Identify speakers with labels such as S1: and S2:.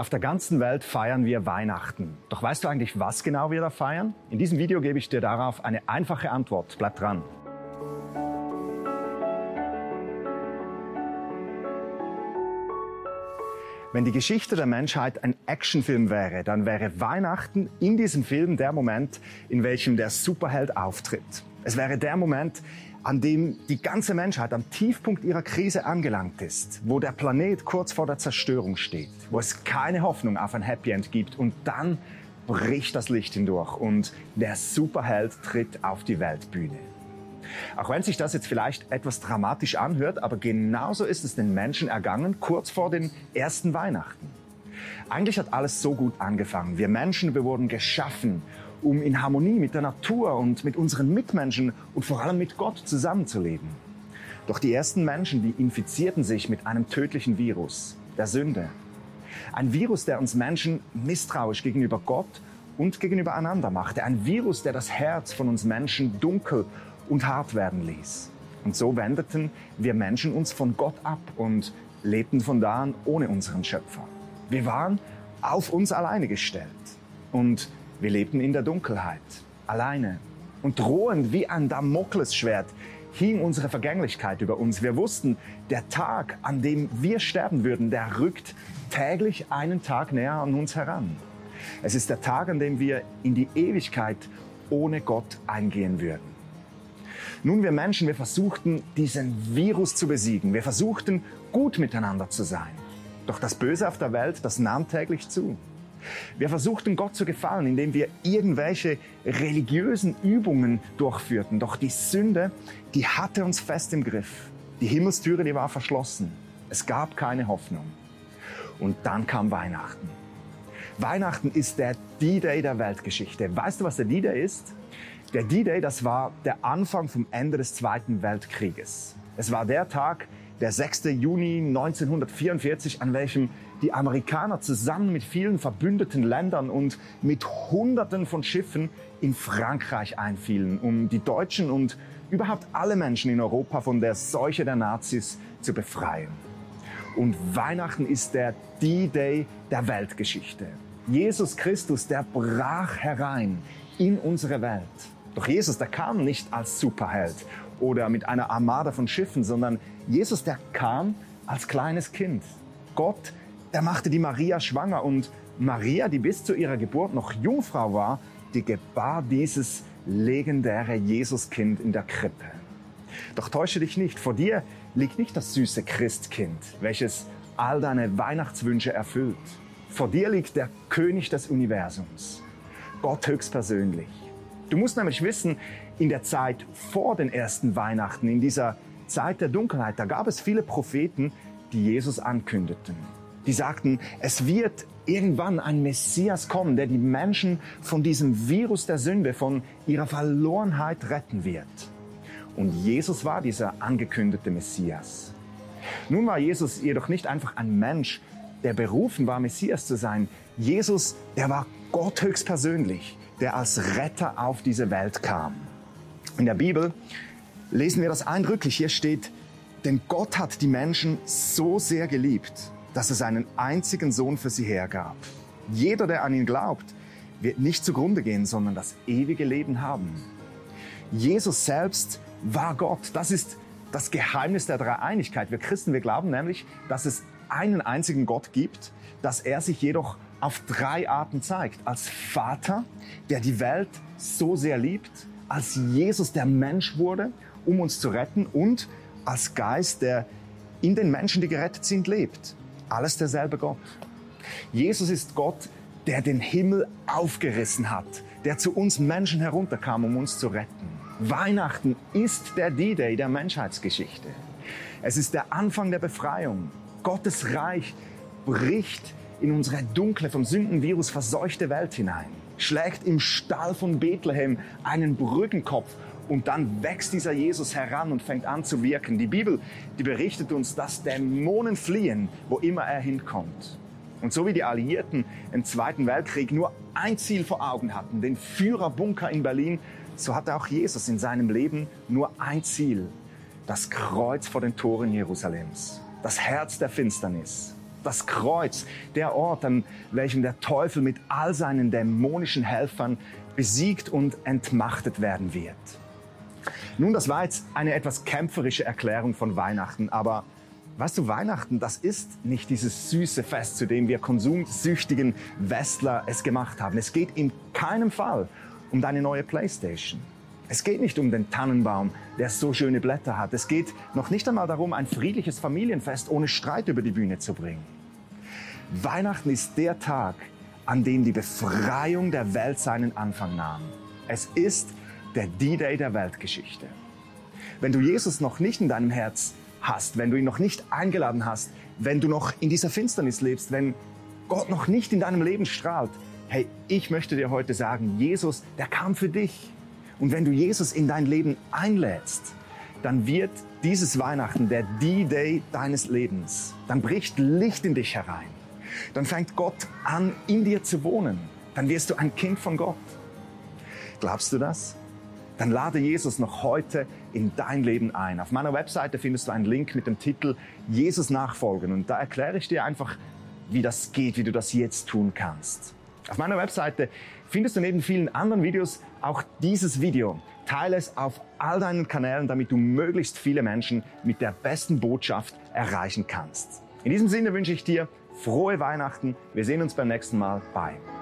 S1: Auf der ganzen Welt feiern wir Weihnachten. Doch weißt du eigentlich, was genau wir da feiern? In diesem Video gebe ich dir darauf eine einfache Antwort. Bleib dran. Wenn die Geschichte der Menschheit ein Actionfilm wäre, dann wäre Weihnachten in diesem Film der Moment, in welchem der Superheld auftritt. Es wäre der Moment, an dem die ganze Menschheit am Tiefpunkt ihrer Krise angelangt ist, wo der Planet kurz vor der Zerstörung steht, wo es keine Hoffnung auf ein Happy End gibt und dann bricht das Licht hindurch und der Superheld tritt auf die Weltbühne. Auch wenn sich das jetzt vielleicht etwas dramatisch anhört, aber genauso ist es den Menschen ergangen kurz vor den ersten Weihnachten. Eigentlich hat alles so gut angefangen. Wir Menschen, wir wurden geschaffen, um in Harmonie mit der Natur und mit unseren Mitmenschen und vor allem mit Gott zusammenzuleben. Doch die ersten Menschen, die infizierten sich mit einem tödlichen Virus, der Sünde. Ein Virus, der uns Menschen misstrauisch gegenüber Gott und gegenüber einander machte. Ein Virus, der das Herz von uns Menschen dunkel und hart werden ließ. Und so wendeten wir Menschen uns von Gott ab und lebten von da an ohne unseren Schöpfer. Wir waren auf uns alleine gestellt. Und wir lebten in der Dunkelheit, alleine. Und drohend wie ein Damoklesschwert hing unsere Vergänglichkeit über uns. Wir wussten, der Tag, an dem wir sterben würden, der rückt täglich einen Tag näher an uns heran. Es ist der Tag, an dem wir in die Ewigkeit ohne Gott eingehen würden. Nun, wir Menschen, wir versuchten, diesen Virus zu besiegen. Wir versuchten, gut miteinander zu sein. Doch das Böse auf der Welt, das nahm täglich zu. Wir versuchten Gott zu gefallen, indem wir irgendwelche religiösen Übungen durchführten. Doch die Sünde, die hatte uns fest im Griff. Die Himmelstüre, die war verschlossen. Es gab keine Hoffnung. Und dann kam Weihnachten. Weihnachten ist der D-Day der Weltgeschichte. Weißt du, was der D-Day ist? Der D-Day, das war der Anfang vom Ende des Zweiten Weltkrieges. Es war der Tag, der 6. Juni 1944, an welchem die Amerikaner zusammen mit vielen verbündeten Ländern und mit Hunderten von Schiffen in Frankreich einfielen, um die Deutschen und überhaupt alle Menschen in Europa von der Seuche der Nazis zu befreien. Und Weihnachten ist der D-Day der Weltgeschichte. Jesus Christus, der brach herein in unsere Welt. Doch Jesus, der kam nicht als Superheld oder mit einer Armada von Schiffen, sondern Jesus, der kam als kleines Kind. Gott, der machte die Maria schwanger und Maria, die bis zu ihrer Geburt noch Jungfrau war, die gebar dieses legendäre Jesuskind in der Krippe. Doch täusche dich nicht, vor dir liegt nicht das süße Christkind, welches all deine Weihnachtswünsche erfüllt. Vor dir liegt der König des Universums, Gott höchstpersönlich. Du musst nämlich wissen, in der Zeit vor den ersten Weihnachten, in dieser Zeit der Dunkelheit, da gab es viele Propheten, die Jesus ankündeten. Die sagten, es wird irgendwann ein Messias kommen, der die Menschen von diesem Virus der Sünde, von ihrer Verlorenheit retten wird. Und Jesus war dieser angekündigte Messias. Nun war Jesus jedoch nicht einfach ein Mensch, der berufen war, Messias zu sein. Jesus, der war Gott höchstpersönlich der als Retter auf diese Welt kam. In der Bibel lesen wir das eindrücklich. Hier steht, denn Gott hat die Menschen so sehr geliebt, dass er seinen einzigen Sohn für sie hergab. Jeder, der an ihn glaubt, wird nicht zugrunde gehen, sondern das ewige Leben haben. Jesus selbst war Gott. Das ist das Geheimnis der Dreieinigkeit. Wir Christen, wir glauben nämlich, dass es einen einzigen Gott gibt, dass er sich jedoch auf drei Arten zeigt. Als Vater, der die Welt so sehr liebt, als Jesus, der Mensch wurde, um uns zu retten und als Geist, der in den Menschen, die gerettet sind, lebt. Alles derselbe Gott. Jesus ist Gott, der den Himmel aufgerissen hat, der zu uns Menschen herunterkam, um uns zu retten. Weihnachten ist der D-Day der Menschheitsgeschichte. Es ist der Anfang der Befreiung. Gottes Reich bricht in unsere dunkle, vom Sündenvirus verseuchte Welt hinein, schlägt im Stall von Bethlehem einen Brückenkopf und dann wächst dieser Jesus heran und fängt an zu wirken. Die Bibel, die berichtet uns, dass Dämonen fliehen, wo immer er hinkommt. Und so wie die Alliierten im Zweiten Weltkrieg nur ein Ziel vor Augen hatten, den Führerbunker in Berlin, so hatte auch Jesus in seinem Leben nur ein Ziel, das Kreuz vor den Toren Jerusalems, das Herz der Finsternis, das Kreuz, der Ort, an welchem der Teufel mit all seinen dämonischen Helfern besiegt und entmachtet werden wird. Nun, das war jetzt eine etwas kämpferische Erklärung von Weihnachten, aber weißt du, Weihnachten, das ist nicht dieses süße Fest, zu dem wir konsumsüchtigen Westler es gemacht haben. Es geht in keinem Fall um deine neue Playstation. Es geht nicht um den Tannenbaum, der so schöne Blätter hat. Es geht noch nicht einmal darum, ein friedliches Familienfest ohne Streit über die Bühne zu bringen. Weihnachten ist der Tag, an dem die Befreiung der Welt seinen Anfang nahm. Es ist der D-Day der Weltgeschichte. Wenn du Jesus noch nicht in deinem Herz hast, wenn du ihn noch nicht eingeladen hast, wenn du noch in dieser Finsternis lebst, wenn Gott noch nicht in deinem Leben strahlt, hey, ich möchte dir heute sagen, Jesus, der kam für dich. Und wenn du Jesus in dein Leben einlädst, dann wird dieses Weihnachten der D-Day deines Lebens. Dann bricht Licht in dich herein. Dann fängt Gott an, in dir zu wohnen. Dann wirst du ein Kind von Gott. Glaubst du das? Dann lade Jesus noch heute in dein Leben ein. Auf meiner Webseite findest du einen Link mit dem Titel Jesus nachfolgen. Und da erkläre ich dir einfach, wie das geht, wie du das jetzt tun kannst. Auf meiner Webseite findest du neben vielen anderen Videos auch dieses Video. Teile es auf all deinen Kanälen, damit du möglichst viele Menschen mit der besten Botschaft erreichen kannst. In diesem Sinne wünsche ich dir frohe Weihnachten. Wir sehen uns beim nächsten Mal. Bye.